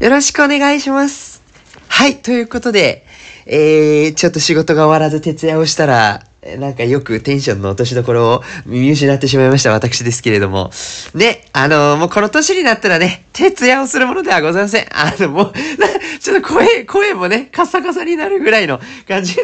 よろしくお願いします。はい、ということで、えー、ちょっと仕事が終わらず徹夜をしたら、なんかよくテンションの落としどころを見失ってしまいました私ですけれども。ね、あのもうこの年になったらね、徹夜をするものではございません。あの、もう、ちょっと声、声もね、カサカサになるぐらいの感じ。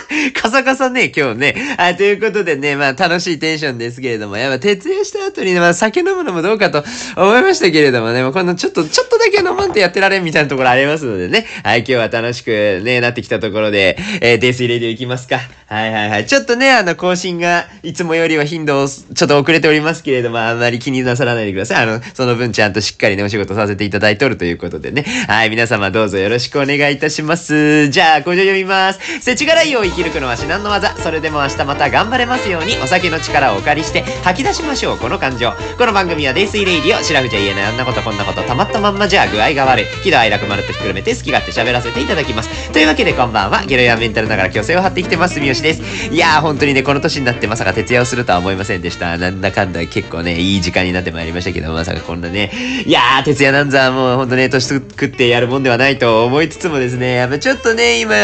カサカサね、今日ね。はい、ということでね、まあ楽しいテンションですけれども、やっぱ徹夜した後にね、まあ酒飲むのもどうかと思いましたけれどもね、もうこのちょっと、ちょっとだけ飲まんとやってられんみたいなところありますのでね。はい、今日は楽しくね、なってきたところで、えー、デイスイレディオ行きますか。はいはいはい。ちょっとね、あの、更新がいつもよりは頻度をちょっと遅れておりますけれども、あんまり気になさらないでください。あの、その分ちゃんとしっかりね、お仕事させていただいておるということでね。はい、皆様どうぞよろしくお願いいたします。じゃあ、口上読みます。世知辛いを生き抜くのは至難の技。それでも明日また頑張れますように、お酒の力をお借りして吐き出しましょう、この感情。この番組は泥酔レイディオ、シラフじゃ言えないあんなことこんなこと、たまったまんまじゃ具合が悪い。喜怒哀楽まるっとひっくるめて好き勝手喋らせていただきます。というわけでこんばんは、ゲロ弱メンタルながら虚勢を張って生きてます、三好です。いやー、本当にね、この年になってまさか徹夜をするとは思いませんでした。なんだかんだ結構ね、いい時間になってまいりましたけど、まさかこんなね、いやー、徹夜なんざもうほんとね、年食ってやるもんではないと思いつつもですね、やっぱちょっとね、今、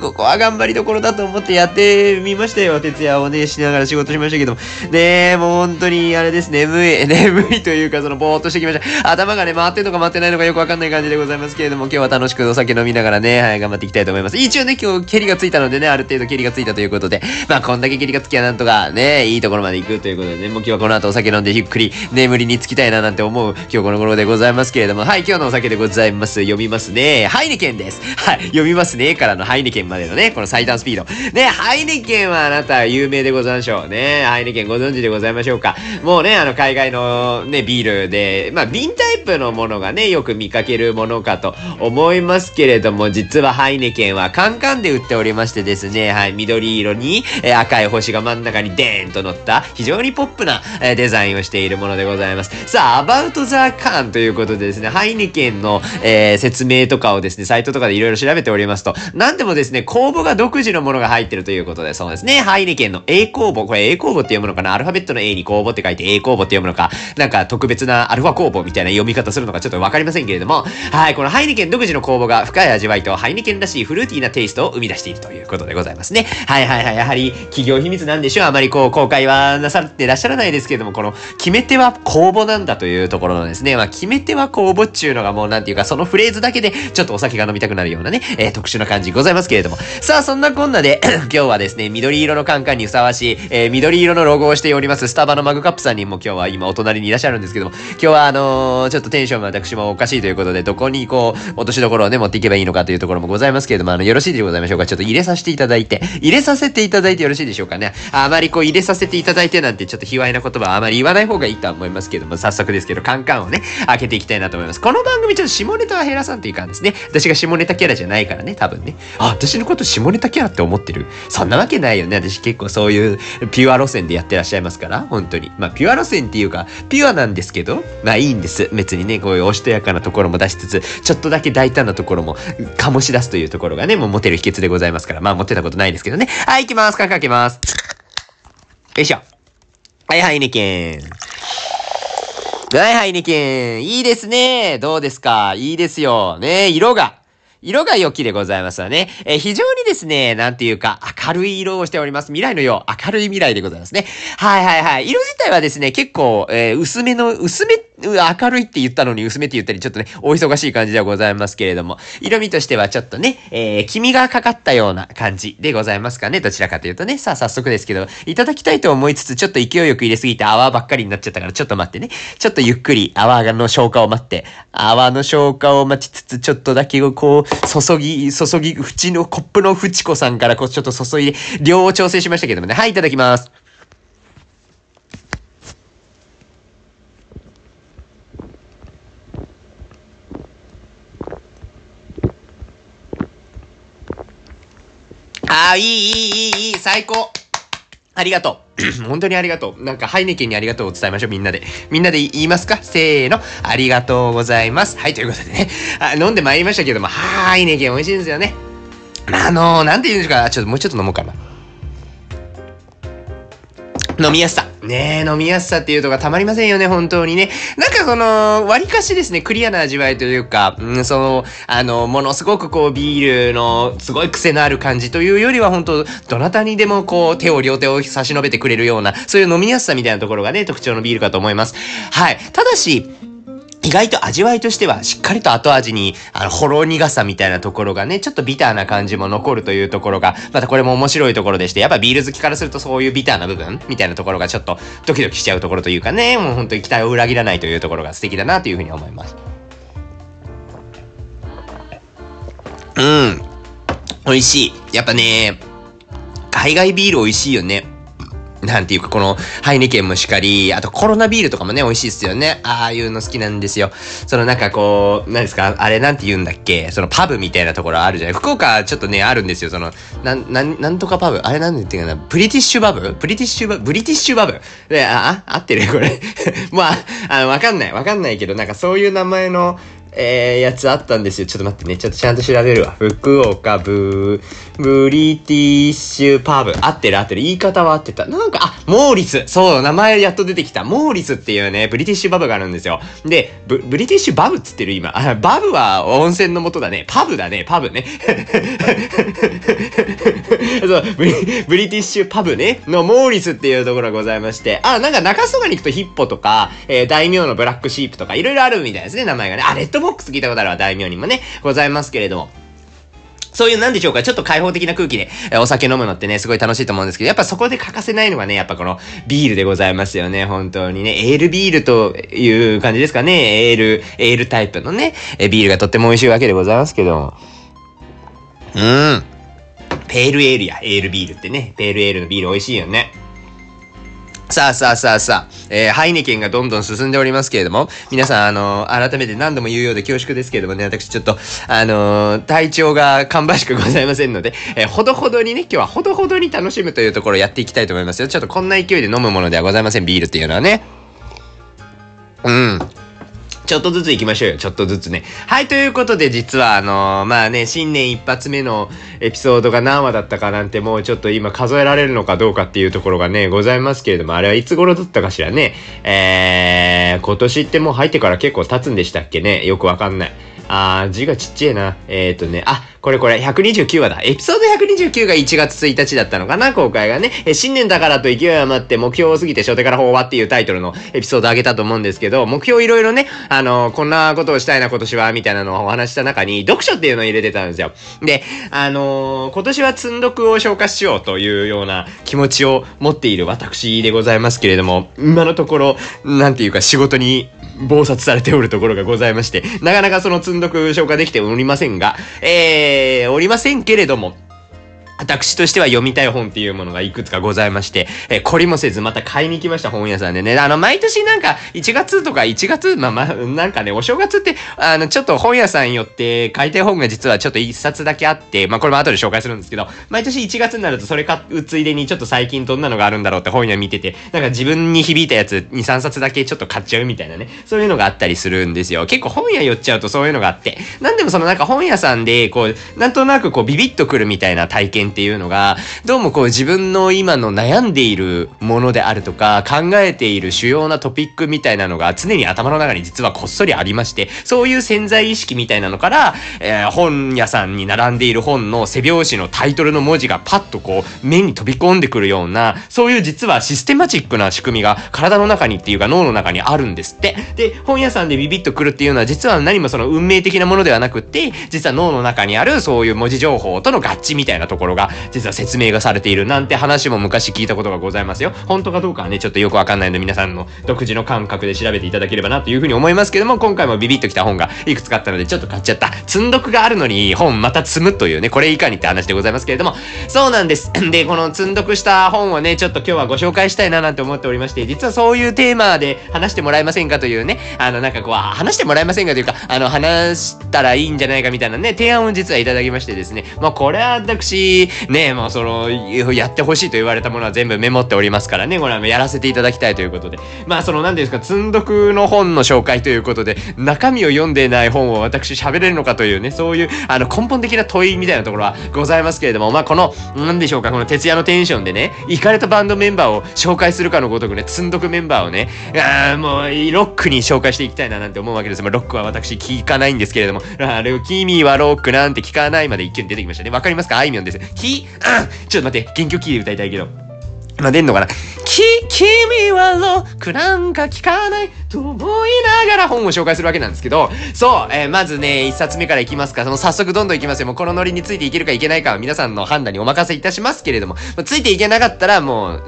ここは頑張りどころだだと思ってやってみましたよ。徹夜をね、しながら仕事しましたけども。ねもう本当にあれです、眠い、眠いというか、そのぼーっとしてきました。頭がね、回ってんのか回ってないのかよくわかんない感じでございますけれども、今日は楽しくお酒飲みながらね、はい、頑張っていきたいと思います。一応ね、今日、蹴りがついたのでね、ある程度蹴りがついたということで、まあ、こんだけ蹴りがつきゃなんとかね、いいところまで行くということでね、もう今日はこの後お酒飲んでゆっくり眠りにつきたいななんて思う今日この頃でございますけれども、はい、今日のお酒でございます。読みますね。ハイネケンです。はい、読みますねからのハイネケンまでのね、この最短スピード。ね、ハイネケンはあなた有名でございましょう。ね、ハイネケンご存知でございましょうか。もうね、あの、海外のね、ビールで、まあ、瓶タイプのものがね、よく見かけるものかと思いますけれども、実はハイネケンはカンカンで売っておりましてですね、はい、緑色に、え赤い星が真ん中にデーンと乗った、非常にポップな、えデザインをしているものでございます。さあ、About the Can ということでですね、ハイネケンの、えー説明とかをですね、サイトとかでいろいろ調べておりますと、なんでもですね、酵母が独自のものが入ってるということで、そうですね、ハイネケンの A 酵母、これ A 酵母って読むのかな？アルファベットの A に酵母って書いて A 酵母って読むのか、なんか特別なアルファ酵母みたいな読み方するのかちょっとわかりませんけれども、はい、このハイネケン独自の酵母が深い味わいとハイネケンらしいフルーティーなテイストを生み出しているということでございますね。はいはいはい、やはり企業秘密なんでしょう？あまりこう公開はなさってらっしゃらないですけれども、この決め手は酵母なんだというところのですね、まあ決め手は酵母っちゅうのがもうなんていうか、そのフレーズだけでちょっとお酒が飲みたくなるようなね、えー特殊な感じございますけれども。さあ、そんなこんななで、今日はですね、緑色のカンカンにふさわしい、えー緑色のロゴをしております、スタバのマグカップさんにも今日は今お隣にいらっしゃるんですけども、今日はあのーちょっとテンションが私もおかしいということで、どこにこう、落としどころをね、持っていけばいいのかというところもございますけれども、あの、よろしいでございましょうかちょっと入れさせていただいて、入れさせていただいてよろしいでしょうかね。あまりこう入れさせていただいてなんてちょっと卑猥な言葉はあまり言わない方がいいとは思いますけども、早速ですけど、カンカンをね、開けていきたいなと思います。この番組ちょっと下ネタは減らさんといかんですね。私が下ネタキャラじゃないからね、多分ね。あ、私のこと下ネタキャラって思ってるそんなわけないよね。私結構そういうピュア路線でやってらっしゃいますから、本当に。まあ、ピュア路線っていうか、ピュアなんですけど、まあいいんです。別にね、こういうおしとやかなところも出しつつ、ちょっとだけ大胆なところも醸し出すというところがね、もうモテる秘訣でございますから、まあモテたことないですけどね。はい、行きます。カンカン開けます。よいしょ。はい、ハイネケン。はい、ハイネケン。いいですね。どうですか？いいですよ。ね、色が。色が良きでございますわね。えー非常にですね、なんていうか、明るい色をしております。未来のよう、明るい未来でございますね。はいはいはい。色自体はですね、結構、えー薄めの、薄め、って明るいって言ったのに薄めって言ったり、ちょっとね、お忙しい感じではございますけれども、色味としてはちょっとね、えー、黄身がかかったような感じでございますかね。どちらかというとね。さあ、早速ですけど、いただきたいと思いつつ、ちょっと勢いよく入れすぎて泡ばっかりになっちゃったから、ちょっと待ってね。ちょっとゆっくり泡の消化を待って、泡の消化を待ちつつ、ちょっとだけをこう、注ぎ、注ぎ、縁のコップのフチコさんからこう、ちょっと注いで、量を調整しましたけどもね。はい、いただきます。ああ、いい、いい、いい、いい、最高。ありがとう。本当にありがとう。なんか、ハイネケンにありがとうを伝えましょう、みんなで。みんなで言いますか？せーの。ありがとうございます。はい、ということでね。あ飲んでまいりましたけども、ハイネケン美味しいんですよね。あのー、なんて言うんですか。ちょっともうちょっと飲もうかな。飲みやすさ。ねえ、飲みやすさっていうとかたまりませんよね、本当にね。なんかこの、割かしですね、クリアな味わいというか、うん、その、あの、ものすごくこう、ビールの、すごい癖のある感じというよりは、本当どなたにでもこう、手を両手を差し伸べてくれるような、そういう飲みやすさみたいなところがね、特徴のビールかと思います。はい。ただし、意外と味わいとしてはしっかりと後味に、あの、ほろ苦さみたいなところがね、ちょっとビターな感じも残るというところが、またこれも面白いところでして、やっぱビール好きからするとそういうビターな部分みたいなところがちょっとドキドキしちゃうところというかね、もう本当に期待を裏切らないというところが素敵だなというふうに思います。うん。美味しい。やっぱね、海外ビール美味しいよね。なんていうか、この、ハイネケンもしかり、あとコロナビールとかもね、美味しいっすよね。ああいうの好きなんですよ。そのなんかこう、何ですか、あれなんて言うんだっけ？そのパブみたいなところあるじゃない？福岡ちょっとね、あるんですよ。その、なん、なん、なんとかパブ？あれなんて言うかな？ブリティッシュバブ？ブリティッシュバブ？ブリティッシュバブ？で、あ、あ、合ってる？これ。まあ、あの、わかんない。わかんないけど、なんかそういう名前の、えー、やつあったんですよ。ちょっと待ってね。ちょっとちゃんと調べるわ。福岡ブー、ブリティッシュパブ。合ってる合ってる。言い方は合ってた。なんか、あ、モーリス。そう、名前やっと出てきた。モーリスっていうね、ブリティッシュパブがあるんですよ。で、ブブリティッシュバブっつってる？今。あ、バブは温泉の元だね。パブだね。パブね。そうブリ、ブリティッシュパブね。のモーリスっていうところがございまして。あ、なんか中洲側に行くとヒッポとか、えー、大名のブラックシープとか、いろいろあるみたいですね。名前がね。あ、レッドボックス聞いたことあるわ、大名にもね、ございますけれども。そういうなんでしょうか、ちょっと開放的な空気で、お酒飲むのってね、すごい楽しいと思うんですけど、やっぱそこで欠かせないのがね、やっぱこのビールでございますよね、本当にね。エールビールという感じですかね。エール、エールタイプのね、ビールがとっても美味しいわけでございますけど。うん。ペールエールや、エールビールってね。ペールエールのビール美味しいよね。さあさあさあさあ、えー、ハイネケンがどんどん進んでおりますけれども、皆さん、あのー、改めて何度も言うようで恐縮ですけれどもね、私ちょっと、あのー、体調が芳しくございませんので、えー、ほどほどにね、今日はほどほどに楽しむというところをやっていきたいと思いますよ。ちょっとこんな勢いで飲むものではございません、ビールっていうのはね。うん。ちょっとずつ行きましょうよ。ちょっとずつね。はい、ということで実はあのー、まあね、新年一発目のエピソードが何話だったかなんてもうちょっと今数えられるのかどうかっていうところがね、ございますけれども、あれはいつ頃だったかしらね。えー、今年ってもう入ってから結構経つんでしたっけね。よくわかんない。あー、字がちっちゃいな。えーとね、あ、これこれ、129話だ。エピソード129が1月1日だったのかな、公開がね。え、新年だからと勢い余って目標を過ぎて初手から法話っていうタイトルのエピソードあげたと思うんですけど、目標いろいろね、あの、こんなことをしたいな今年は、みたいなのをお話した中に、読書っていうのを入れてたんですよ。で、あのー、今年は積んどくを消化しようというような気持ちを持っている私でございますけれども、今のところ、なんていうか仕事に暴殺されておるところがございまして、なかなかその積んどく消化できておりませんが、えー、おりませんけれども、私としては読みたい本っていうものがいくつかございまして、えー、懲りもせずまた買いに行きました本屋さんでね。あの、毎年なんか1月とか1月、まあまあ、なんかね、お正月って、あの、ちょっと本屋さん寄って買いたい本が実はちょっと1冊だけあって、まあこれも後で紹介するんですけど、毎年1月になるとそれ買うついでにちょっと最近どんなのがあるんだろうって本屋見てて、なんか自分に響いたやつ2、3冊だけちょっと買っちゃうみたいなね、そういうのがあったりするんですよ。結構本屋寄っちゃうとそういうのがあって、なんでもそのなんか本屋さんで、こう、なんとなくこうビビッとくるみたいな体験っていうのが、どうもこう自分の今の悩んでいるものであるとか、考えている主要なトピックみたいなのが常に頭の中に実はこっそりありまして、そういう潜在意識みたいなのから、えー、本屋さんに並んでいる本の背表紙のタイトルの文字がパッとこう目に飛び込んでくるような、そういう実はシステマチックな仕組みが体の中にっていうか脳の中にあるんですって。で、本屋さんでビビッとくるっていうのは実は何もその運命的なものではなくって、実は脳の中にあるそういう文字情報との合致みたいなところが、実は説明がされているなんて話も昔聞いたことがございますよ。本当かどうかはね、ちょっとよくわかんないので皆さんの独自の感覚で調べていただければなというふうに思いますけども、今回もビビッときた本がいくつかあったのでちょっと買っちゃった。積んどくがあるのに本また積むというね、これいかにって話でございますけれども、そうなんです。で、この積んどくした本をね、ちょっと今日はご紹介したいななんて思っておりまして、実はそういうテーマで話してもらえませんかというね、あの、なんかこう、話してもらえませんかというか、あの、話したらいいんじゃないかみたいなね、提案を実はいただきましてですね、まあこれは私、し、ね、もうその、やってほしいと言われたものは全部メモっておりますからね、これはやらせていただきたいということで。まあ、その、何ですか、積んどくの本の紹介ということで、中身を読んでない本を私喋れるのかというね、そういう、あの、根本的な問いみたいなところはございますけれども、まあ、この、何でしょうか、この徹夜のテンションでね、行かれたバンドメンバーを紹介するかのごとくね、積んどくメンバーをね、あもう、ロックに紹介していきたいななんて思うわけです。まあ、ロックは私聞かないんですけれども、あれを、君はロックなんて聞かないまで一見出てきましたね。わかりますか？あいみょんです。き、あちょっと待って、原曲キーで歌いたいけど。まあ、出んのかな？き、君はロックなんか聞かないと思いながら本を紹介するわけなんですけど、そう、えー、まずね、一冊目からいきますか。その早速どんどんいきますよ。もうこのノリについていけるかいけないかは皆さんの判断にお任せいたしますけれども、まあ、ついていけなかったらもう、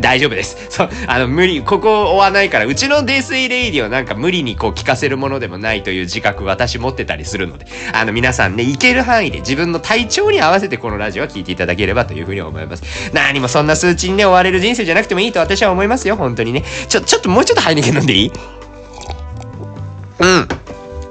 大丈夫です。そう、あの、無理、ここ追わないから、うちの泥酔レイディをなんか無理にこう聞かせるものでもないという自覚私持ってたりするので、あの、皆さんね、行ける範囲で自分の体調に合わせてこのラジオは聞いていただければというふうに思います。何もそんな数値にね、追われる人生じゃなくてもいいと私は思いますよ、本当にね。ちょ、ちょっともうちょっとハイネケン飲んでいい？うん。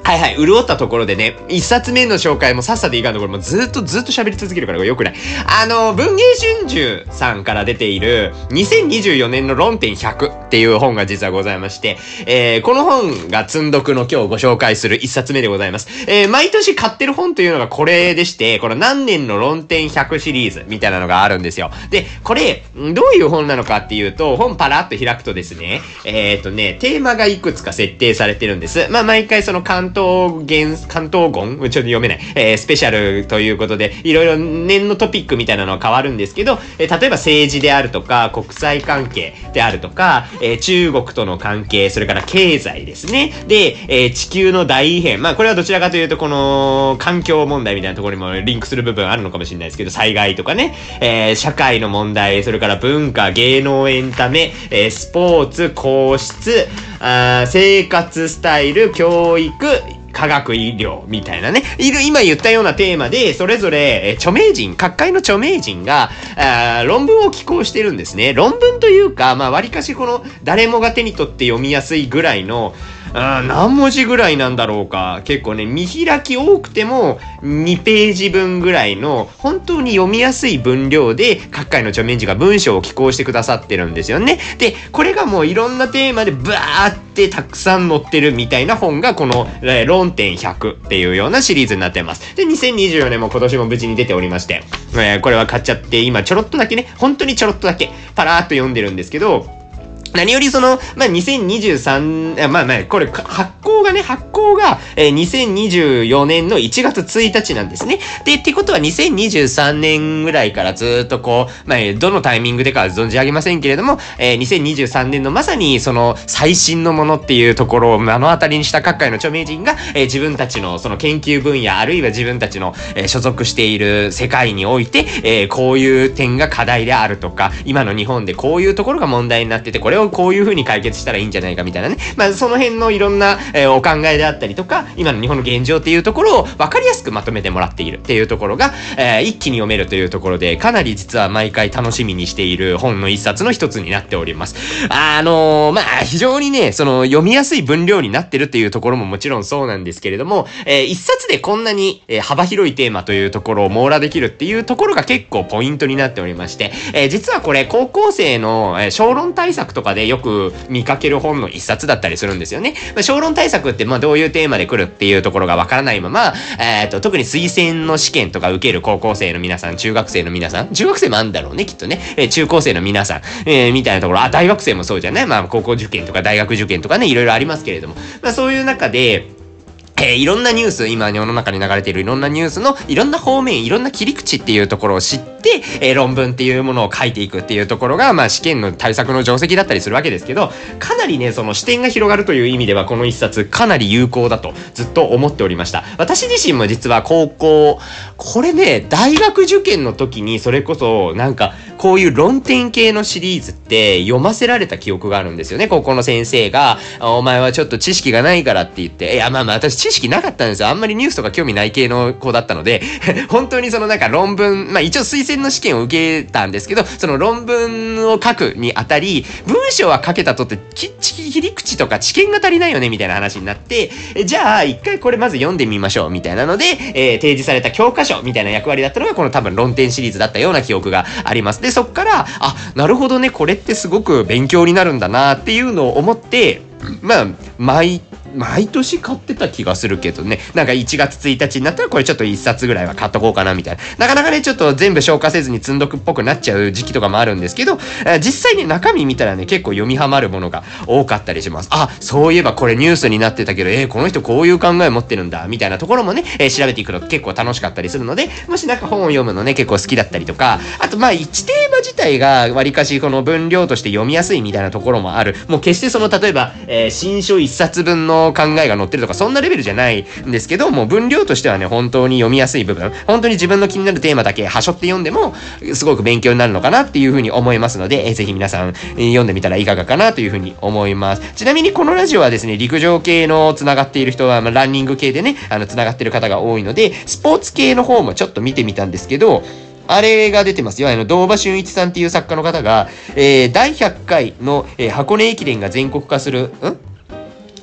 はいはい、潤ったところでね、一冊目の紹介もさっさといかんところもずっとずっと喋り続けるからよくない。あの、文芸春秋さんから出ている2024年の論点100っていう本が実はございまして、えー、この本が積んどくの今日ご紹介する一冊目でございます。えー、毎年買ってる本というのがこれでして、この何年の論点100シリーズみたいなのがあるんですよ。で、これ、どういう本なのかっていうと、本パラッと開くとですね、えっ、ー、とね、テーマがいくつか設定されてるんです。まあ、毎回その関東言、関東言ちょっと読めない。えー、スペシャルということで、いろいろ年のトピックみたいなのは変わるんですけど、えー、例えば政治であるとか、国際関係であるとか、えー、中国との関係、それから経済ですね。で、えー、地球の大異変。まあ、これはどちらかというと、この、環境問題みたいなところにもリンクする部分あるのかもしれないですけど、災害とかね、えー、社会の問題、それから文化、芸能エンタメ、えー、スポーツ、皇室、あ生活スタイル、教育、科学医療みたいなね、今言ったようなテーマで、それぞれ、著名人、各界の著名人が、あ論文を寄稿してるんですね。論文というか、まあ、割かしこの、誰もが手に取って読みやすいぐらいの、何文字ぐらいなんだろうか。結構ね、見開き多くても2ページ分ぐらいの本当に読みやすい分量で各界の著名人が文章を寄稿してくださってるんですよね。で、これがもういろんなテーマでブワーってたくさん載ってるみたいな本がこの、論点100っていうようなシリーズになってます。で、2024年も今年も無事に出ておりまして、えー、これは買っちゃって今ちょろっとだけね、本当にちょろっとだけパラーっと読んでるんですけど、何よりその、まあ、2023、まあまあ、これ、発行がね、発行が、えー、2024年の1月1日なんですね。で、ってことは2023年ぐらいからずっとこう、まあ、どのタイミングでかは存じ上げませんけれども、えー、2023年のまさにその最新のものっていうところを目の当たりにした各界の著名人が、えー、自分たちのその研究分野、あるいは自分たちの、えー、所属している世界において、えー、こういう点が課題であるとか、今の日本でこういうところが問題になってて、これをこういう風に解決したらいいんじゃないかみたいなね。まあ、その辺のいろんな、えー、お考えであったりとか、今の日本の現状っていうところを分かりやすくまとめてもらっているっていうところが、えー、一気に読めるというところで、かなり実は毎回楽しみにしている本の一冊の一つになっております。あのー、まあ、非常にね、その読みやすい分量になってるっていうところももちろんそうなんですけれども、えー、一冊でこんなに、えー、幅広いテーマというところを網羅できるっていうところが結構ポイントになっておりまして、えー、実はこれ高校生の、えー、小論対策とかでよく見かける本の一冊だったりするんですよね。まあ、小論対策ってまあどういうテーマで来るっていうところがわからないまま、えっ、ー、と、特に推薦の試験とか受ける高校生の皆さん、中学生の皆さん、中学生もあるんだろうね、きっとね。えー、中高生の皆さん、えー、みたいなところ、あ、大学生もそうじゃない？まあ、高校受験とか大学受験とかね、いろいろありますけれども、まあ、そういう中で、えー、いろんなニュース、今世の中に流れているいろんなニュースのいろんな方面、いろんな切り口っていうところを知って、えー、論文っていうものを書いていくっていうところが、まあ試験の対策の定石だったりするわけですけど、かなりね、その視点が広がるという意味ではこの一冊かなり有効だとずっと思っておりました。私自身も実は高校、これね、大学受験の時にそれこそなんかこういう論点系のシリーズって読ませられた記憶があるんですよね。高校の先生が、お前はちょっと知識がないからって言って、いや、まあまあ私知識なかったんですよ。あんまりニュースとか興味ない系の子だったので、本当にそのなんか論文、まあ一応推薦の試験を受けたんですけど、その論文を書くにあたり、文章は書けたとって、きっちり切り口とか知見が足りないよね、みたいな話になって、じゃあ一回これまず読んでみましょう、みたいなので、えー、提示された教科書みたいな役割だったのが、この多分論点シリーズだったような記憶があります。で、そっから、あ、なるほどね、これってすごく勉強になるんだなっていうのを思って、まあ、毎毎年買ってた気がするけどね。なんか1月1日になったらこれちょっと1冊ぐらいは買っとこうかなみたいな。なかなかね、ちょっと全部消化せずに積んどくっぽくなっちゃう時期とかもあるんですけど、実際に中身見たらね、結構読みはまるものが多かったりします。あ、そういえばこれニュースになってたけど、えー、この人こういう考え持ってるんだ、みたいなところもね、えー、調べていくの結構楽しかったりするので、もしなんか本を読むのね、結構好きだったりとか、あとまあ1テーマ自体がわりかしこの分量として読みやすいみたいなところもある。もう決してその例えば、え、え新書1冊分の考えが載ってるとかそんなレベルじゃないんですけど、もう分量としてはね、本当に読みやすい部分、本当に自分の気になるテーマだけはしょって読んでも、すごく勉強になるのかなっていうふうに思いますので、えー、ぜひ皆さん、え、読んでみたらいかがかなというふうに思います。ちなみにこのラジオはですね、陸上系の繋がっている人は、まあ、ランニング系でね、あの、繋がってる方が多いので、スポーツ系の方もちょっと見てみたんですけど、あれが出てますよ。あの、堂場俊一さんっていう作家の方が、えー、第100回の、えー、箱根駅伝が全国化する、ん？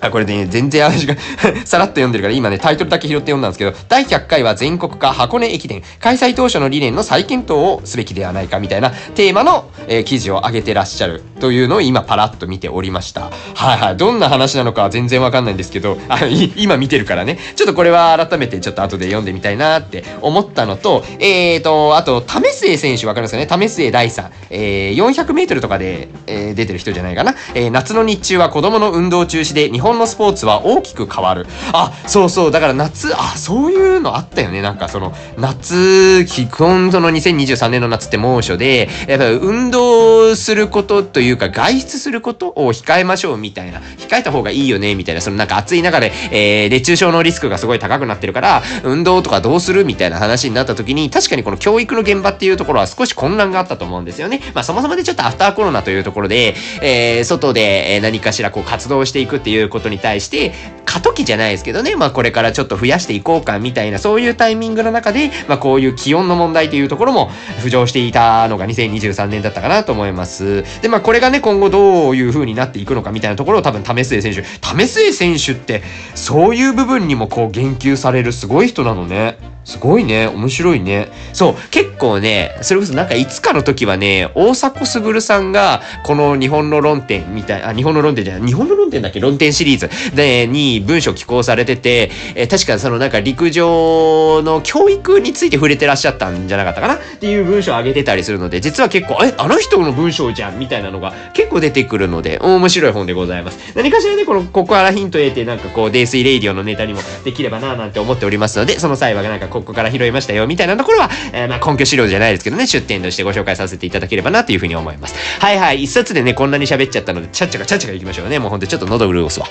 あ、これでね、全然話が さらっと読んでるから、今ね、タイトルだけ拾って読んだんですけど、第100回は全国化箱根駅伝、開催当初の理念の再検討をすべきではないかみたいなテーマの、えー、記事を上げてらっしゃるというのを今パラッと見ておりました。はいはい。どんな話なのか全然わかんないんですけど、あ今見てるからね、ちょっとこれは改めてちょっと後で読んでみたいなって思ったのと、えーと、あと、為末選手わかりますかね？為末大さん。えー、400メートルとかで、えー、出てる人じゃないかな？えー、夏の日中は子供の運動中止で日本のスポーツは大きく変わる。あ、そうそう。だから夏、あ、そういうのあったよね。なんかその、夏、基本その2023年の夏って猛暑で、やっぱ運動することというか外出することを控えましょうみたいな。控えた方がいいよねみたいな。そのなんか暑い中で、えー、熱中症のリスクがすごい高くなってるから、運動とかどうするみたいな話になった時に、確かにこの教育の現場っていうところは少し混乱があったと思うんですよね。まあそもそもでちょっとアフターコロナというところで、えー、外で何かしらこう活動していくっていうことに対して、過渡期じゃないですけどね、まあこれからちょっと増やしていこうかみたいな、そういうタイミングの中で、まあこういう気温の問題というところも浮上していたのが2023年だったかなと思います。で、まあこれがね、今後どういう風になっていくのかみたいなところを多分、為末選手、為末選手って、そういう部分にもこう言及されるすごい人なのね。すごいね。面白いね。そう。結構ね、それこそなんかいつかの時はね、大迫傑さんが、この日本の論点みたい、あ、日本の論点じゃない、日本の論点だっけ？論点シリーズで、に文章寄稿されてて、えー、確かそのなんか陸上の教育について触れてらっしゃったんじゃなかったかな？っていう文章を上げてたりするので、実は結構、え、あの人の文章じゃん？みたいなのが結構出てくるので、面白い本でございます。何かしらね、この、ここからヒント得て、なんかこう、泥酔レイディオのネタにもできればなぁなんて思っておりますので、その際はなんかここから拾いましたよ、みたいなところは、えー、まあ根拠資料じゃないですけどね、出典としてご紹介させていただければなというふうに思います。はいはい、一冊でね、こんなに喋っちゃったので、ちゃっちゃかちゃっちゃかいきましょうね。もうほんとちょっと喉潤すわ。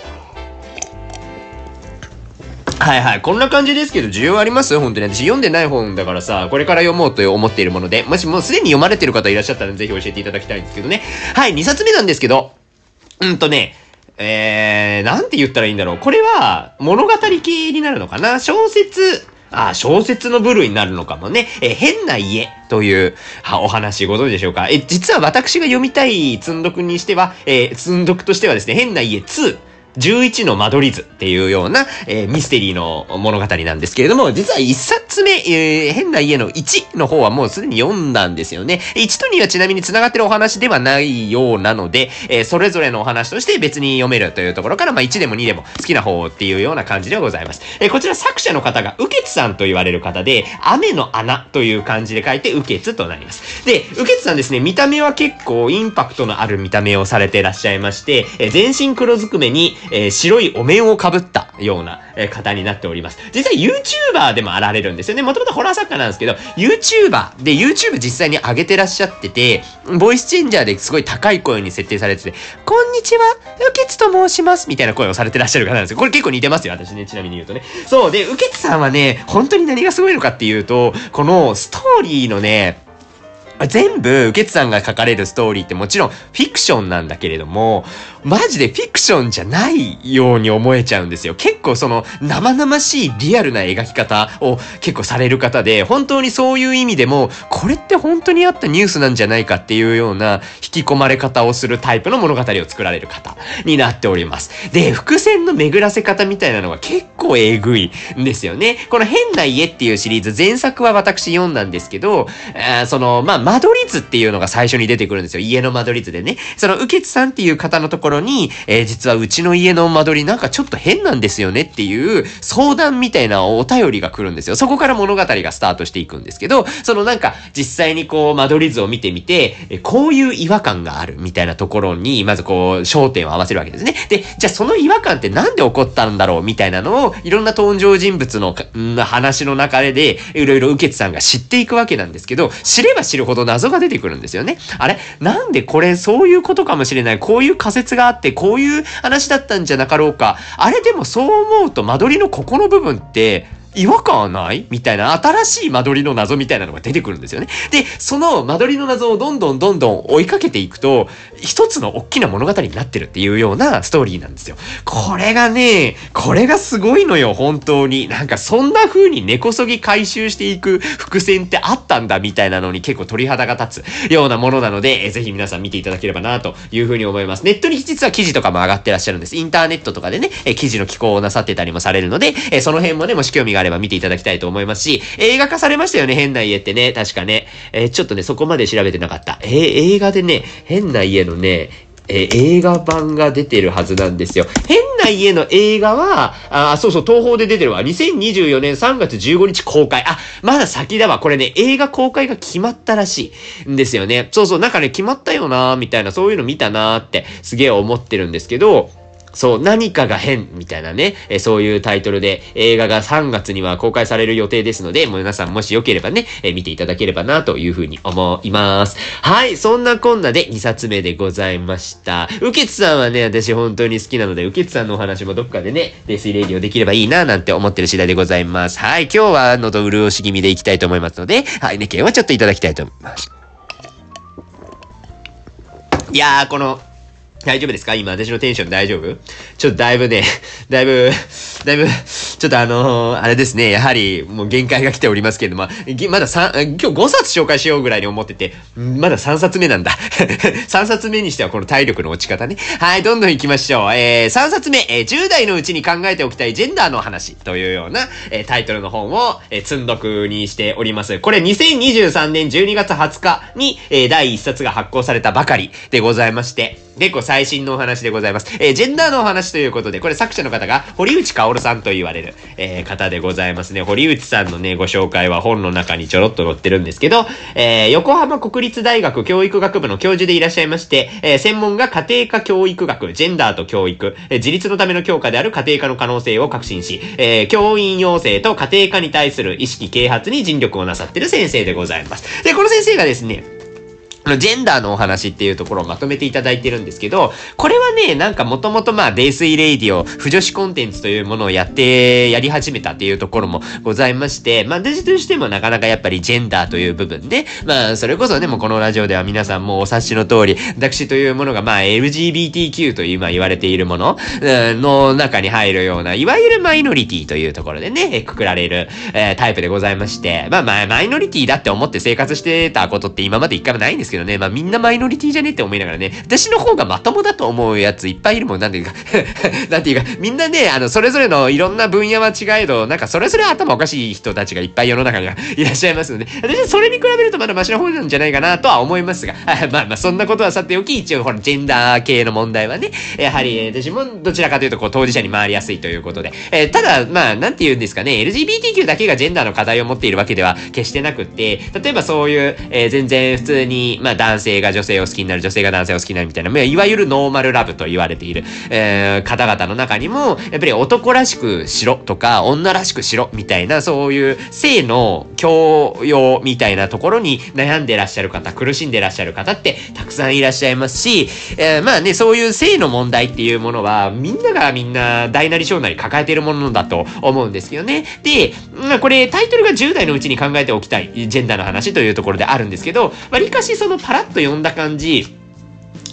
はいはい。こんな感じですけど、需要あります？本当に。私読んでない本だからさ、これから読もうと思っているもので、もしもうすでに読まれてる方いらっしゃったらぜひ教えていただきたいんですけどね。はい、2冊目なんですけど、うんとね、えー、なんて言ったらいいんだろう。これは、物語系になるのかな？小説、あ、小説の部類になるのかもね。え、変な家という、は、お話ご存知でしょうか？え、実は私が読みたい積んどくにしては、えー、積んどくとしてはですね、変な家2。11の間取り図っていうような、えー、ミステリーの物語なんですけれども、実は1冊目、えー、変な家の1の方はもうすでに読んだんですよね。1と2はちなみに繋がってるお話ではないようなので、えー、それぞれのお話として別に読めるというところから、まあ1でも2でも好きな方っていうような感じでございます。えー、こちら作者の方が、ウケツさんと言われる方で、雨の穴という漢字で書いて、ウケツとなります。で、ウケツさんですね、見た目は結構インパクトのある見た目をされていらっしゃいまして、えー、全身黒ずくめに、えー、白いお面をかぶったような、え方になっております。実際 YouTuber でもあられるんですよね。もともとホラー作家なんですけど、YouTuber で YouTube 実際に上げてらっしゃってて、ボイスチェンジャーですごい高い声に設定されてて、こんにちは、ウケツと申します、みたいな声をされてらっしゃる方なんですよ。これ結構似てますよ、私ね、ちなみに言うとね。そう、で、ウケツさんはね、本当に何がすごいのかっていうと、このストーリーのね、全部、受けさんが書かれるストーリーってもちろんフィクションなんだけれども、マジでフィクションじゃないように思えちゃうんですよ。結構その生々しいリアルな描き方を結構される方で、本当にそういう意味でも、これって本当にあったニュースなんじゃないかっていうような引き込まれ方をするタイプの物語を作られる方になっております。で、伏線の巡らせ方みたいなのが結構えぐいんですよね。この変な家っていうシリーズ、前作は私読んだんですけど、あその、まあ、間取り図っていうのが最初に出てくるんですよ。家の間取り図でね。その、受津さんっていう方のところに、えー、実はうちの家の間取りなんかちょっと変なんですよねっていう相談みたいなお便りが来るんですよ。そこから物語がスタートしていくんですけど、そのなんか実際にこう間取り図を見てみて、えこういう違和感があるみたいなところに、まずこう焦点を合わせるわけですね。で、じゃあその違和感ってなんで起こったんだろうみたいなのを、いろんな登場人物の話の中で、いろいろ受津さんが知っていくわけなんですけど、知れば知るほど謎が出てくるんですよね。あれ？なんでこれそういうことかもしれない。こういう仮説があって、こういう話だったんじゃなかろうか。あれでもそう思うと間取りのここの部分って、違和感はない？みたいな新しい間取りの謎みたいなのが出てくるんですよね。で、その間取りの謎をどんどんどんどん追いかけていくと、一つの大きな物語になってるっていうようなストーリーなんですよ。これがね、これがすごいのよ、本当に。なんかそんな風に根こそぎ回収していく伏線ってあったんだみたいなのに結構鳥肌が立つようなものなので、えぜひ皆さん見ていただければなという風に思います。ネットに実は記事とかも上がってらっしゃるんです。インターネットとかでね、え記事の寄稿をなさってたりもされるので、えその辺もね、もし興味があれば見ていただきたいと思いますし、映画化されましたよね、変な家ってね。確かね。えー、ちょっとね、そこまで調べてなかった。えー、映画でね、変な家のね、えー、映画版が出てるはずなんですよ。変な家の映画は、あ、そうそう、東宝で出てるわ。2024年3月15日公開。あ、まだ先だわ。これね、映画公開が決まったらしいんですよね。そうそう、なんかね、決まったよなーみたいな、そういうの見たなーって、すげえ思ってるんですけど、そう、何かが変みたいなね、えそういうタイトルで映画が3月には公開される予定ですので、もう皆さんもしよければね、え見ていただければなというふうに思います。はい、そんなこんなで2冊目でございました。ウケツさんはね、私本当に好きなので、ウケツさんのお話もどっかでね、デスイレイディオできればいいななんて思ってる次第でございます。はい、今日は喉潤し気味でいきたいと思いますので、はい、ね、今日はちょっといただきたいと思います。いやー、この、大丈夫ですか？今私のテンション大丈夫？ちょっとだいぶね、だいぶ、だいぶ、ちょっとあのー、あれですね、やはりもう限界が来ておりますけれども、まだ3、今日5冊紹介しようぐらいに思ってて、まだ3冊目なんだ。3冊目にしてはこの体力の落ち方ね。はい、どんどん行きましょう。えー、3冊目、えー、10代のうちに考えておきたいジェンダーの話というような、えー、タイトルの本を、えー、積んどくにしております。これ2023年12月20日に、えー、第1冊が発行されたばかりでございまして、結構最新のお話でございます。えー、ジェンダーのお話ということで、これ作者の方が堀内薫さんと言われる、えー、方でございますね。堀内さんのね、ご紹介は本の中にちょろっと載ってるんですけど、えー、横浜国立大学教育学部の教授でいらっしゃいまして、え、専門が家庭科教育学、ジェンダーと教育、え、自立のための強化である家庭科の可能性を確信し、え、教員養成と家庭科に対する意識啓発に尽力をなさってる先生でございます。で、この先生がですね、ジェンダーのお話っていうところをまとめていただいてるんですけど、これはね、なんかもともとまあ、泥酔レイディオ、不女子コンテンツというものをやって、やり始めたっていうところもございまして、まあ、私としてもなかなかやっぱりジェンダーという部分で、まあ、それこそね、もうこのラジオでは皆さんもお察しの通り、私というものがまあ、LGBTQ というまあ言われているものの中に入るような、いわゆるマイノリティというところでね、くくられる、えー、タイプでございまして、まあまあ、マイノリティだって思って生活してたことって今まで一回もないんですけどね、まあみんなマイノリティじゃねって思いながらね、私の方がまともだと思うやついっぱいいるもん、なんていうか なんていうか、みんなね、あの、それぞれのいろんな分野は違えど、なんかそれぞれ頭おかしい人たちがいっぱい世の中には いらっしゃいますので、私はそれに比べるとまだマシな方なんじゃないかなとは思いますが、まあまあそんなことはさておき、一応ほら、ジェンダー系の問題はね、やはり私もどちらかというとこう当事者に回りやすいということで、えー、ただ、まあ、なんて言うんですかね、LGBTQ だけがジェンダーの課題を持っているわけでは決してなくって、例えばそういう、えー、全然普通に、まあ男性が女性を好きになる、女性が男性を好きになるみたいな、まあ、いわゆるノーマルラブと言われている、えー、方々の中にも、やっぱり男らしくしろとか、女らしくしろみたいな、そういう性の教養みたいなところに悩んでらっしゃる方、苦しんでらっしゃる方ってたくさんいらっしゃいますし、えー、まあね、そういう性の問題っていうものは、みんながみんな大なり小なり抱えてるものだと思うんですけどね。で、まあこれタイトルが10代のうちに考えておきたいジェンダーの話というところであるんですけど、わりかしそのパラッと読んだ感じ、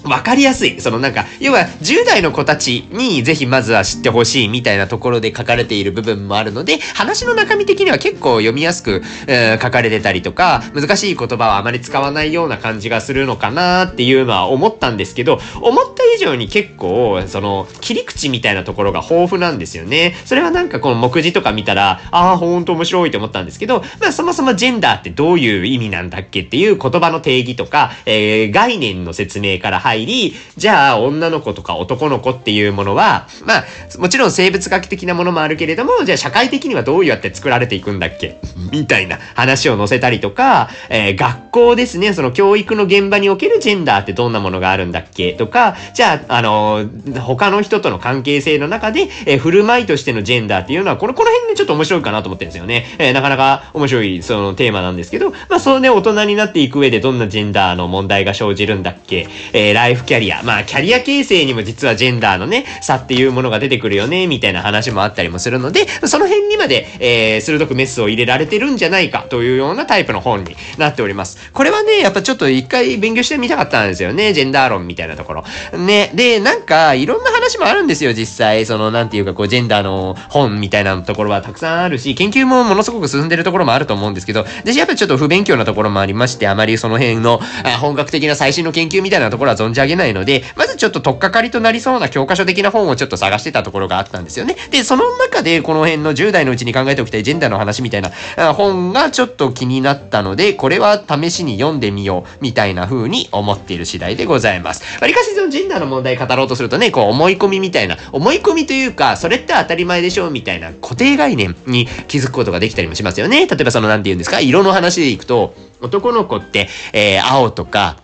わかりやすい。そのなんか、要は10代の子たちにぜひまずは知ってほしいみたいなところで書かれている部分もあるので、話の中身的には結構読みやすく、えー、書かれてたりとか、難しい言葉はあまり使わないような感じがするのかなっていうのは思ったんですけど、思った以上に結構、その、切り口みたいなところが豊富なんですよね。それはなんかこの目次とか見たら、ああ、ほんと面白いと思ったんですけど、まあそもそもジェンダーってどういう意味なんだっけっていう言葉の定義とか、えー、概念の説明から入り、じゃあ女の子とか男の子っていうものは、まあ、もちろん生物学的なものもあるけれども、じゃあ社会的にはどうやって作られていくんだっけ？みたいな話を載せたりとか、えー、学校ですね、その教育の現場におけるジェンダーってどんなものがあるんだっけ？とか、じゃあ、あのー、他の人との関係性の中で、えー、振る舞いとしてのジェンダーっていうのは、この、この辺でちょっと面白いかなと思ってるんですよね。えー、なかなか面白い、そのテーマなんですけど、まあ、そのね、大人になっていく上でどんなジェンダーの問題が生じるんだっけ？えー、ライフキャリア、まあ、キャリア形成にも実はジェンダーのね、差っていうものが出てくるよね、みたいな話もあったりもするので、その辺にまで、えー、鋭くメスを入れられてるんじゃないかというようなタイプの本になっております。これはね、やっぱちょっと一回勉強してみたかったんですよね、ジェンダー論みたいなところ。ね、で、なんか、いろんな話もあるんですよ、実際。その、なんていうか、こう、ジェンダーの本みたいなところはたくさんあるし、研究もものすごく進んでるところもあると思うんですけど、私やっぱちょっと不勉強なところもありまして、あまりその辺の、あ本格的な最新の研究みたいなところは存じ上げないので、まずちょっと取っかかりとなりそうな教科書的な本をちょっと探してたところがあったんですよね。で、その中でこの辺の10代のうちに考えておきたいジェンダーの話みたいな本がちょっと気になったので、これは試しに読んでみようみたいな風に思っている次第でございます。わりかしそのジェンダーの問題語ろうとするとね、こう思い込みみたいな、思い込みというか、それって当たり前でしょうみたいな固定概念に気づくことができたりもしますよね。例えばその何て言うんですか、色の話でいくと、男の子って、えー、青とか、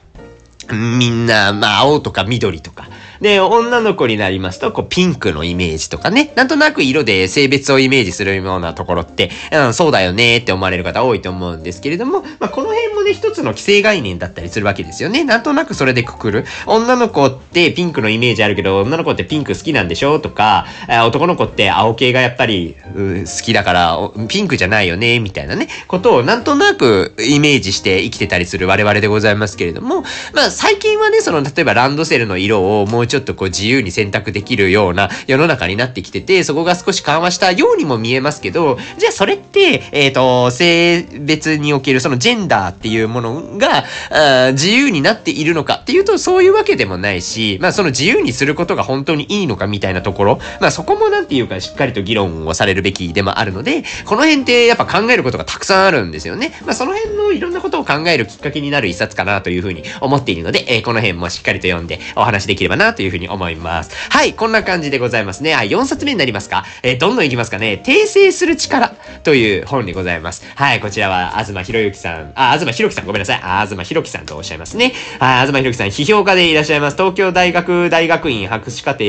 みんな、まあ、青とか緑とか、で、女の子になりますと、こう、ピンクのイメージとかね、なんとなく色で性別をイメージするようなところって、うん、そうだよねって思われる方多いと思うんですけれども、まあ、この辺もね、一つの既成概念だったりするわけですよね。なんとなくそれでくくる。女の子ってピンクのイメージあるけど、女の子ってピンク好きなんでしょとか、男の子って青系がやっぱり、好きだから、ピンクじゃないよねみたいなね、ことをなんとなくイメージして生きてたりする我々でございますけれども、まあ、最近はね、その、例えばランドセルの色をもうちょっとこう自由に選択できるような世の中になってきてて、そこが少し緩和したようにも見えますけど、じゃあそれって、えっ、ー、と、性別におけるそのジェンダーっていうものが、あ自由になっているのかっていうとそういうわけでもないし、まあその自由にすることが本当にいいのかみたいなところ、まあそこもなんていうかしっかりと議論をされるべきでもあるので、この辺ってやっぱ考えることがたくさんあるんですよね。まあその辺のいろんなことを考えるきっかけになる一冊かなというふうに思っているので、えー、この辺もしっかりと読んでお話できればなとというふうに思います。はい、こんな感じでございますね。はい、4冊目になりますか？えー、どんどんいきますかね。訂正する力という本でございます。はい、こちらは、東博之さん、あ、東博樹さんごめんなさい。あ、東博樹さんとおっしゃいますね。はい、東博樹さん、批評家でいらっしゃいます。東京大学大学院博士課程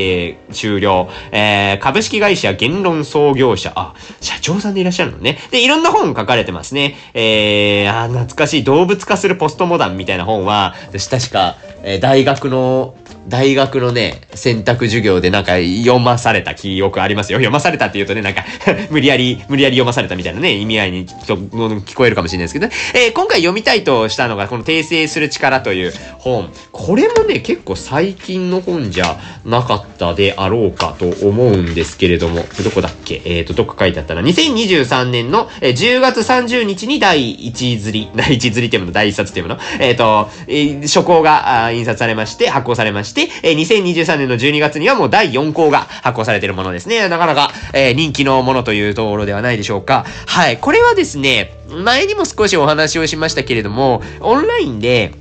修了、えー、株式会社言論創業者、あ、社長さんでいらっしゃるのね。で、いろんな本書かれてますね。えー、あ、懐かしい動物化するポストモダンみたいな本は、私確か、えー、大学の大学のね、選択授業でなんか読まされた記憶ありますよ。読まされたって言うとね、なんか 無理やり、無理やり読まされたみたいなね、意味合いに聞こえるかもしれないですけどね、えー、今回読みたいとしたのが、この訂正する力という本。これもね、結構最近の本じゃなかったであろうかと思うんですけれども、どこだっけ？えっ、ー、と、どっか書いてあったな。2023年の10月30日に第1釣り、第1釣りっていうもの、第1冊っていうもの、えっ、ー、と、えー、書稿が印刷されまして、発行されま、して、え、2023年の12月にはもう第4項が発行されているものですね。なかなか、え、人気のものというところではないでしょうか。はい。これはですね、前にも少しお話をしましたけれども、オンラインで、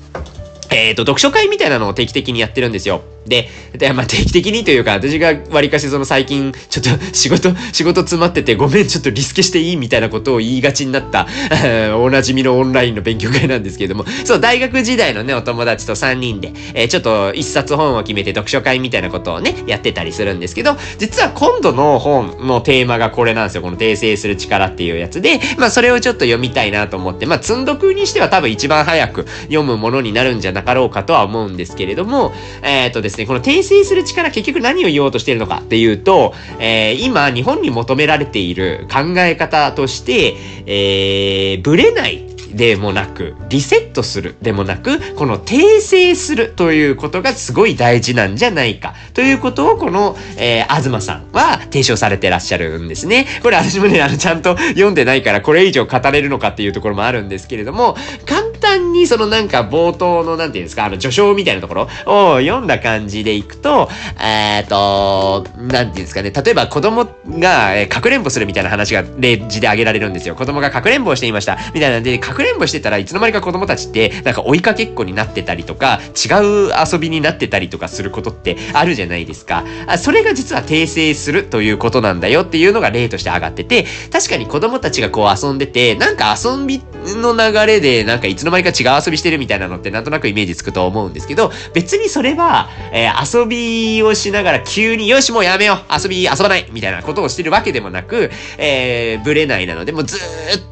えっ、ー、と、読書会みたいなのを定期的にやってるんですよ。で、で、まあ、定期的にというか、私が割かしその最近、ちょっと 仕事、仕事詰まってて、ごめん、ちょっとリスケしていいみたいなことを言いがちになった、おなじみのオンラインの勉強会なんですけれども、そう、大学時代のね、お友達と3人で、えー、ちょっと一冊本を決めて読書会みたいなことをね、やってたりするんですけど、実は今度の本のテーマがこれなんですよ。この訂正する力っていうやつで、まあ、それをちょっと読みたいなと思って、まあ、積んどくにしては多分一番早く読むものになるんじゃないなかろうかとは思うんですけれども、えっ、ー、とですね、この訂正する力結局何を言おうとしているのかっていうと、えー、今日本に求められている考え方として、えー、ブレないでもなく、リセットするでもなく、この訂正するということがすごい大事なんじゃないか。ということをこの、えー、東さんは提唱されてらっしゃるんですね。これ私もね、あの、ちゃんと読んでないからこれ以上語れるのかっていうところもあるんですけれども、簡単にそのなんか冒頭のなんていうんですか、あの序章みたいなところを読んだ感じでいくと、えっ、ー、と、なんていうんですかね、例えば子供が、えかくれんぼするみたいな話が例示で挙げられるんですよ。子供がかくれんぼをしていました。みたいなんで、かくれんぼしてたらいつの間にか子供たちってなんか追いかけっこになってたりとか、違う遊びになってたりとかすることってあるじゃないですか。あそれが実は訂正するということなんだよっていうのが例として上がってて、確かに子供たちがこう遊んでて、なんか遊びの流れでなんかいつの間にか違う遊びしてるみたいなのってなんとなくイメージつくと思うんですけど、別にそれは、えー、遊びをしながら急によしもうやめよう遊び遊ばないみたいなことをしてるわけでもなく、えー、ブレないなので、もうずっ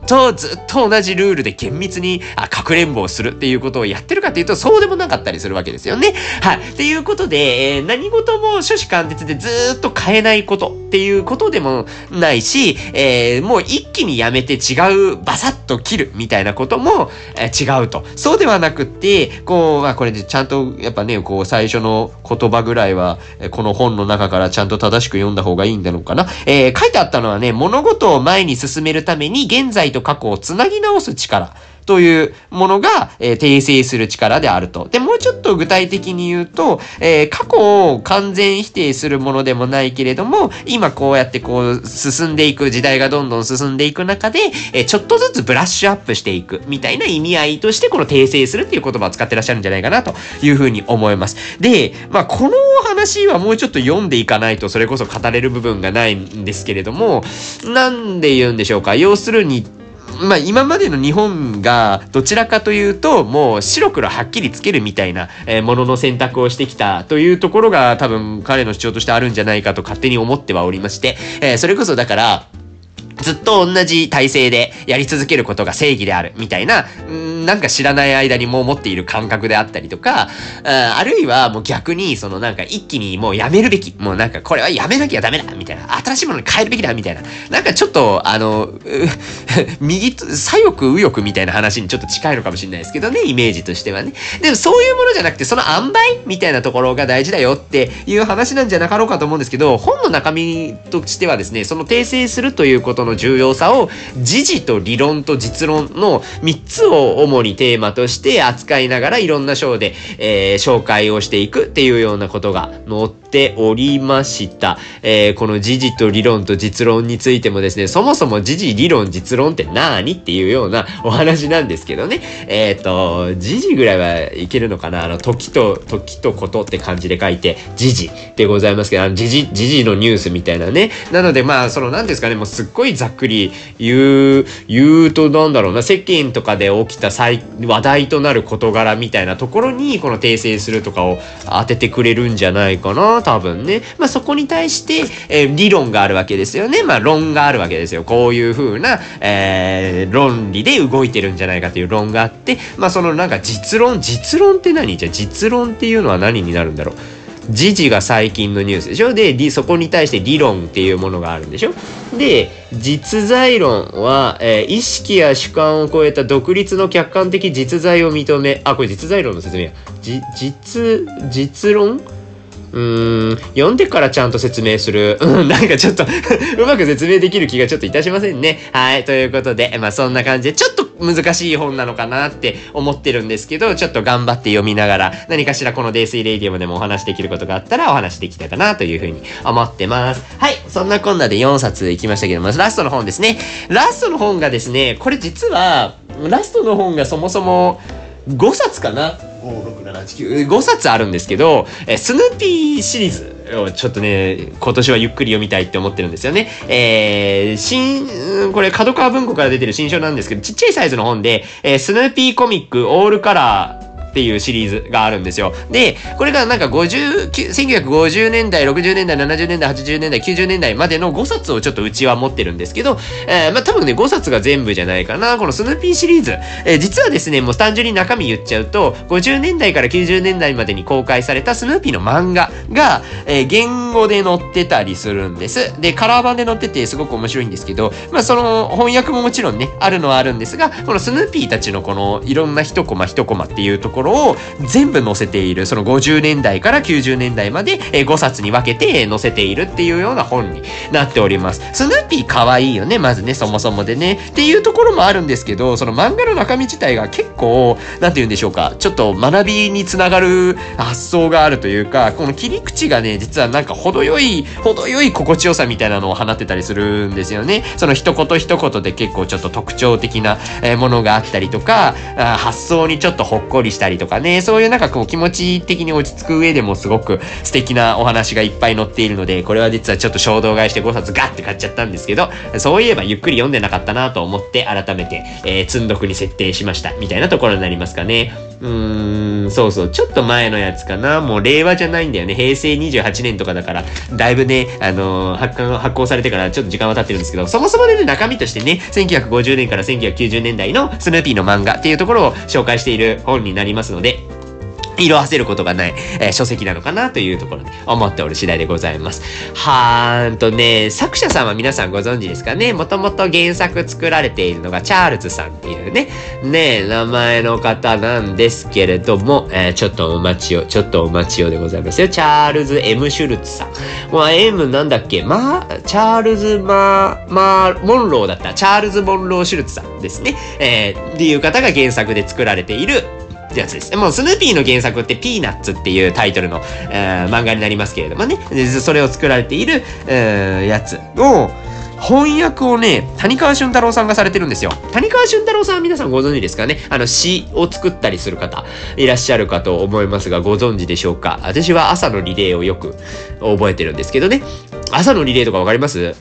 とずっと同じルールで厳密にあかくれんぼをするっていうことをやってるかっていうと、そうでもなかったりするわけですよね。はい。っていうことで、えー、何事も初子貫徹でずっと変えないことっていうことでもないし、えー、もう一気にやめて違うバサッと切るみたいなことも、えー、違うと。そうではなくって、こう、まあこれでちゃんとやっぱね、こう最初の言葉ぐらいは、この本の中からちゃんと正しく読んだ方がいいんだろうかな。えー、書いてあったのはね、物事を前に進めるために現在と過去をつなぎ直す力。というものが、えー、訂正する力であると。で、もうちょっと具体的に言うと、えー、過去を完全否定するものでもないけれども、今こうやってこう進んでいく、時代がどんどん進んでいく中で、えー、ちょっとずつブラッシュアップしていくみたいな意味合いとしてこの訂正するっていう言葉を使ってらっしゃるんじゃないかなというふうに思います。で、まあこのお話はもうちょっと読んでいかないとそれこそ語れる部分がないんですけれども、なんで言うんでしょうか？要するに、まあ今までの日本がどちらかというともう白黒はっきりつけるみたいな、ものの選択をしてきたというところが多分彼の主張としてあるんじゃないかと勝手に思ってはおりまして、えー、それこそだからずっと同じ体制でやり続けることが正義であるみたいな、なんか知らない間にもう持っている感覚であったりとか、あるいはもう逆に、そのなんか一気にもうやめるべき、もうなんかこれはやめなきゃダメだみたいな、新しいものに変えるべきだみたいな、なんかちょっと、あの、右、左翼右翼みたいな話にちょっと近いのかもしれないですけどね、イメージとしてはね。でもそういうものじゃなくて、その塩梅みたいなところが大事だよっていう話なんじゃなかろうかと思うんですけど、本の中身としてはですね、その訂正するということこの重要さを、時事と理論と実論の3つを主にテーマとして扱いながらいろんな章で、えー、紹介をしていくっていうようなことが載っておりました。えー、この時事と理論と実論についてもですね、そもそも時事、理論、実論って何っていうようなお話なんですけどね。えっ、ー、と、時事ぐらいはいけるのかな？あの、時と、時とことって感じで書いて、時事でございますけど、あの、時事、時事のニュースみたいなね。なのでまあ、その何ですかね、もうすっごいざっくり言う、言うとなんだろうな、世間とかで起きた最話題となる事柄みたいなところにこの訂正するとかを当ててくれるんじゃないかな多分ね。まあそこに対して、えー、理論があるわけですよね。まあ論があるわけですよ。こういう風な、えー、論理で動いてるんじゃないかという論があってまあそのなんか実論実論って何？じゃ実論っていうのは何になるんだろう？時事が最近のニュースでしょ？で、そこに対して理論っていうものがあるんでしょ？で、実在論は、えー、意識や主観を超えた独立の客観的実在を認め、あ、これ実在論の説明や。じ、実、実論？うーん、読んでからちゃんと説明する。うん、なんかちょっと うまく説明できる気がちょっといたしませんね。はい、ということで、まあそんな感じで、ちょっと難しい本なのかなって思ってるんですけど、ちょっと頑張って読みながら、何かしらこの泥酔レイディウムでもお話できることがあったらお話できたかなというふうに思ってます。はい、そんなこんなで4冊いきましたけども、ラストの本ですね。ラストの本がですね、これ実は、ラストの本がそもそも5冊かな5冊あるんですけど、えスヌーピーシリーズをちょっとね、今年はゆっくり読みたいって思ってるんですよね。えー、新、これ角川文庫から出てる新書なんですけど、ちっちゃいサイズの本で、え、スヌーピーコミックオールカラー、っていうシリーズがあるんですよ。で、これがなんか50、1950年代、60年代、70年代、80年代、90年代までの5冊をちょっとうちは持ってるんですけど、えー、まあ多分ね、5冊が全部じゃないかな。このスヌーピーシリーズ。えー、実はですね、もう単純に中身言っちゃうと、50年代から90年代までに公開されたスヌーピーの漫画が、えー、言語で載ってたりするんです。で、カラー版で載っててすごく面白いんですけど、まあその翻訳ももちろんね、あるのはあるんですが、このスヌーピーたちのこのいろんな一コマ一コマっていうところろを全部載せている、その50年代から90年代まで5冊に分けて載せているっていうような本になっております。スヌーピー可愛いよね、まずね、そもそもでね。っていうところもあるんですけど、その漫画の中身自体が結構、なんて言うんでしょうか、ちょっと学びにつながる発想があるというか、この切り口がね、実はなんか程よい、程よい心地よさみたいなのを放ってたりするんですよね。その一言一言で結構ちょっと特徴的なものがあったりとか、発想にちょっとほっこりしたりとかね、そういうなんかこう気持ち的に落ち着く上でもすごく素敵なお話がいっぱい載っているので、これは実はちょっと衝動買いして5冊ガッて買っちゃったんですけど、そういえばゆっくり読んでなかったなと思って改めて、えー、積んどくに設定しました。みたいなところになりますかね。うーん、そうそう。ちょっと前のやつかな。もう令和じゃないんだよね。平成28年とかだから、だいぶね、あのー、発刊、発行されてからちょっと時間は経ってるんですけど、そもそもね、中身としてね、1950年から1990年代のスヌーピーの漫画っていうところを紹介している本になりますので、色あせることがない、えー、書籍なのかなというところで思っておる次第でございます。はーんとね、作者さんは皆さんご存知ですかねもともと原作作られているのがチャールズさんっていうね、ね名前の方なんですけれども、えー、ちょっとお待ちを、ちょっとお待ちをでございますよ。チャールズ・ M・ シュルツさん。まあ、M なんだっけ？まあ、チャールズ・マー、まあ、モンローだった。チャールズ・モンロー・シュルツさんですね。えー、っていう方が原作で作られているってやつです。もうスヌーピーの原作ってピーナッツっていうタイトルの、えー、漫画になりますけれどもね。それを作られている、えー、やつを、翻訳をね、谷川俊太郎さんがされてるんですよ。谷川俊太郎さんは皆さんご存知ですかね？あの詩を作ったりする方いらっしゃるかと思いますがご存知でしょうか？私は朝のリレーをよく覚えてるんですけどね。朝のリレーとかわかります？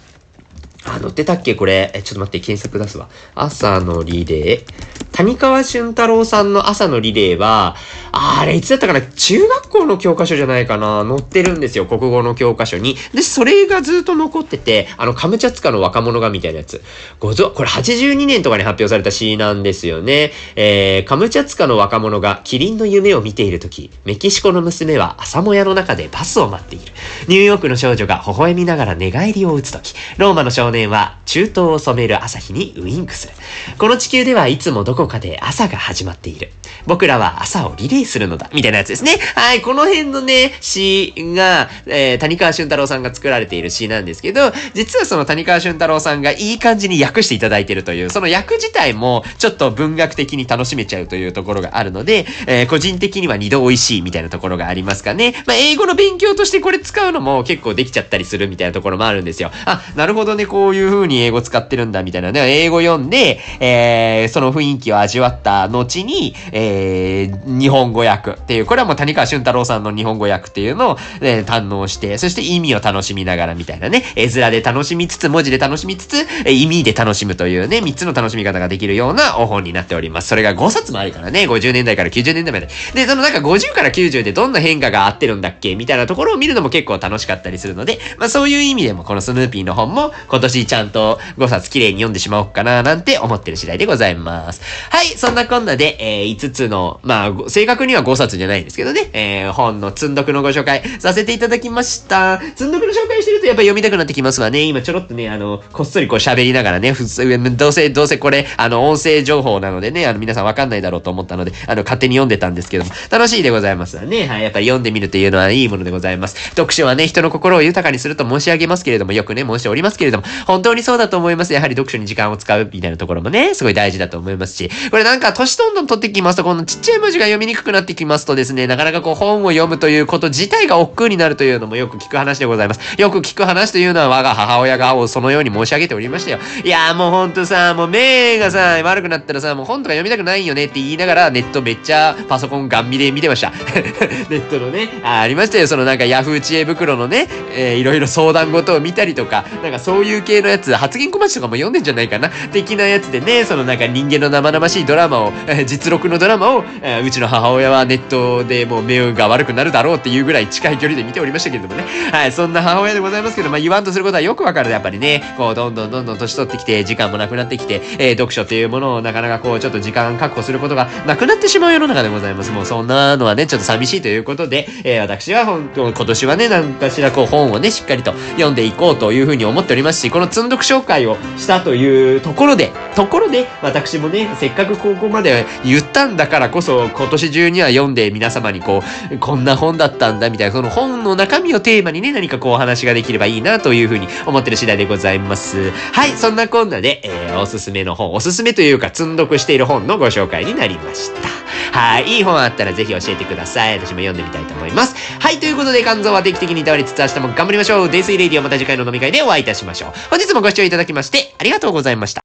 あ、載ってたっけこれ？え、ちょっと待って、検索出すわ。朝のリレー。谷川俊太郎さんの朝のリレーは、あれ、いつだったかな？中学校の教科書じゃないかな？載ってるんですよ、国語の教科書に。で、それがずっと残ってて、あの、カムチャツカの若者がみたいなやつ。ごぞ、これ82年とかに発表された詩なんですよね。えー、カムチャツカの若者がキリンの夢を見ているとき、メキシコの娘は朝もやの中でバスを待っている。ニューヨークの少女が微笑みながら寝返りを打つとき、ローマの少年は中東を染める朝日にウインクする。この地球ではいつもどこかで朝が始まっている。僕らは朝をリレーするのだ。みたいなやつですね。はい、この辺のね、詩が、えー、谷川俊太郎さんが作られている詩なんですけど、実はその谷川俊太郎さんがいい感じに訳していただいているという、その訳自体もちょっと文学的に楽しめちゃうというところがあるので、えー、個人的には二度美味しいみたいなところがありますかね。まあ、英語の勉強としてこれ使うのも結構できちゃったりするみたいなところもあるんですよ。あ、なるほどね、こういう風に英語使ってるんだみたいなね。英語読んで、えー、その雰囲気を味わった後に、えー、日本語訳っていう、これはもう谷川俊太郎さんの日本語訳っていうのを、えー、堪能して、そして意味を楽しみながらみたいなね、絵面で楽しみつつ、文字で楽しみつつ、え意味で楽しむというね、3つの楽しみ方ができるようなお本になっております。それが5冊もあるからね、50年代から90年代まで。で、そのなんか50から90でどんな変化があってるんだっけみたいなところを見るのも結構楽しかったりするので、まあそういう意味でもこのスヌーピーの本も今年ちゃんと5冊綺麗に読んでしまおうかななんて思ってる次第でございます。はい、そんなこんなで、えー、5つの、まあ、正確には5冊じゃないんですけどね、えー、本の積んどくのご紹介させていただきました。積んどくの紹介してるとやっぱ読みたくなってきますわね。今ちょろっとね、あの、こっそりこう喋りながらね、普通、どうせ、どうせこれ、あの、音声情報なのでね、あの、皆さんわかんないだろうと思ったので、あの、勝手に読んでたんですけども、楽しいでございますわね。はい、やっぱり読んでみるというのはいいものでございます。読書はね、人の心を豊かにすると申し上げますけれども、よくね、申しておりますけれども、本当にそうだと思います。やはり読書に時間を使うみたいなところもね、すごい大事だと思いますし、これなんか年どんどん取ってきますと、このちっちゃい文字が読みにくくなってきますとですね、なかなかこう本を読むということ自体が億劫になるというのもよく聞く話でございます。よく聞く話というのは我が母親がそのように申し上げておりましたよ。いやーもうほんとさ、もう目がさ、悪くなったらさ、もう本とか読みたくないよねって言いながらネットめっちゃパソコンガン見で見てました。ネットのね、あありましたよ。そのなんかヤフー知恵袋のね、えー、いろいろ相談事を見たりとか、なんかそういう系のやつ、発言小町とかも読んでんじゃないかな。的なやつでね、そのなんか人間の生々しいドラマを、実録のドラマを、うちの母親はネットでもう目が悪くなるだろうっていうぐらい近い距離で見ておりましたけれどもね。はい、そんな母親でございますけど、まあ言わんとすることはよくわかる。やっぱりね、こう、どんどんどんどん年取ってきて、時間もなくなってきて、えー、読書っていうものをなかなかこう、ちょっと時間確保することがなくなってしまう世の中でございます。もうそんなのはね、ちょっと寂しいということで、えー、私は本当、今年はね、何かしらこう本をね、しっかりと読んでいこうというふうに思っておりますし、この積んどく紹介をしたというところで、ところで、私もね、せっっかくここまで言ったんだからこそ、今年中には読んで皆様にこう、こんな本だったんだみたいな、その本の中身をテーマにね、何かこうお話ができればいいなというふうに思ってる次第でございます。はい、そんなこんなで、えー、おすすめの本、おすすめというか、積んどくしている本のご紹介になりました。はい、いい本あったらぜひ教えてください。私も読んでみたいと思います。はい、ということで、肝臓は定期的に倒れつつ明日も頑張りましょう。デイスイレディオまた次回の飲み会でお会いいたしましょう。本日もご視聴いただきまして、ありがとうございました。